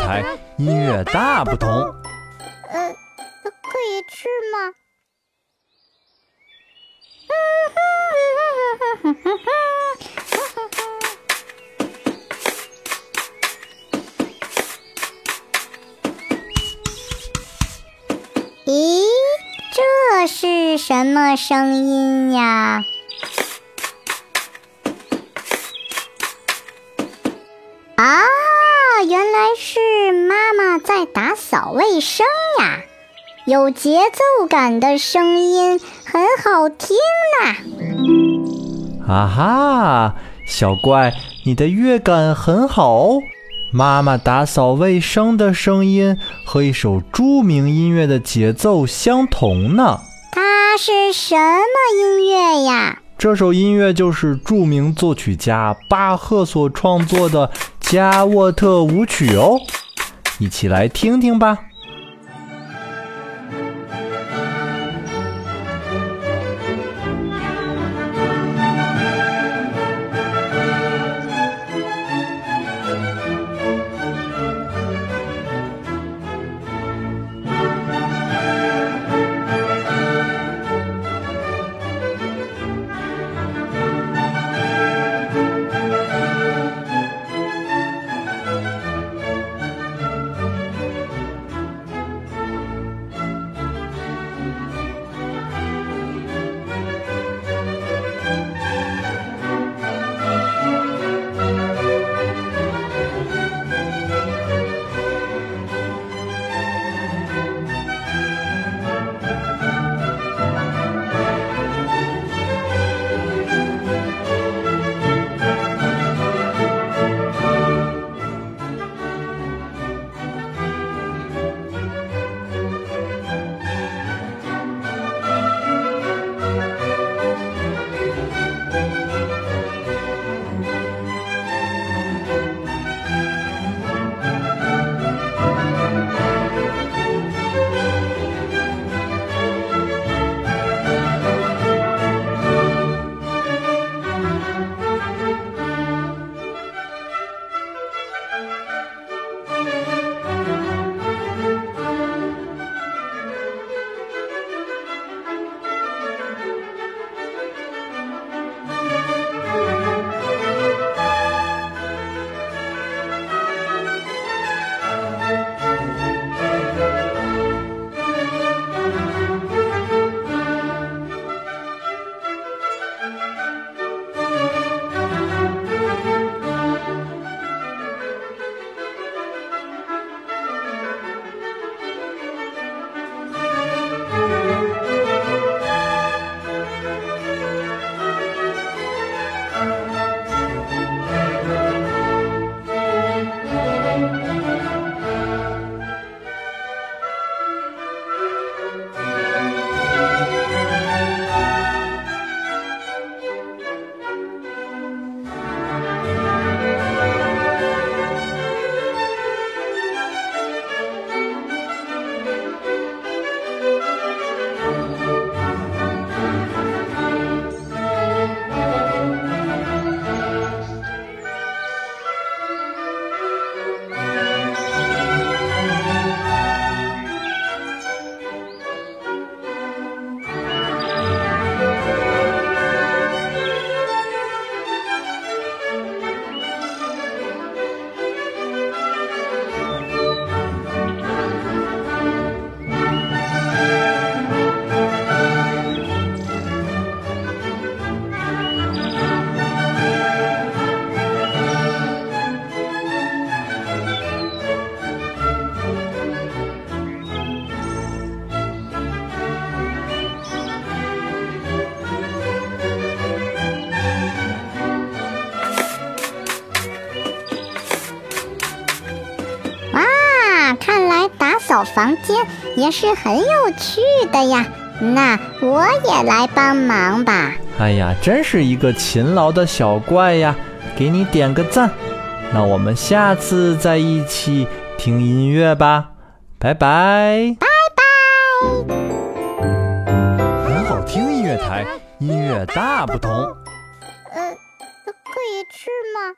台，音乐大不同。呃，可以吃吗？咦，这是什么声音呀？啊，原来是在打扫卫生呀！有节奏感的声音，很好听呐！啊哈，小怪，你的乐感很好哦。妈妈打扫卫生的声音和一首著名音乐的节奏相同呢。它是什么音乐呀？这首音乐就是著名作曲家巴赫所创作的《加沃特舞曲》哦，一起来听听吧。来打扫房间也是很有趣的呀。那我也来帮忙吧。哎呀，真是一个勤劳的小怪呀！给你点个赞。那我们下次再一起听音乐吧，拜拜。拜拜。很好听，音乐台音乐大不同。呃，可以吃吗？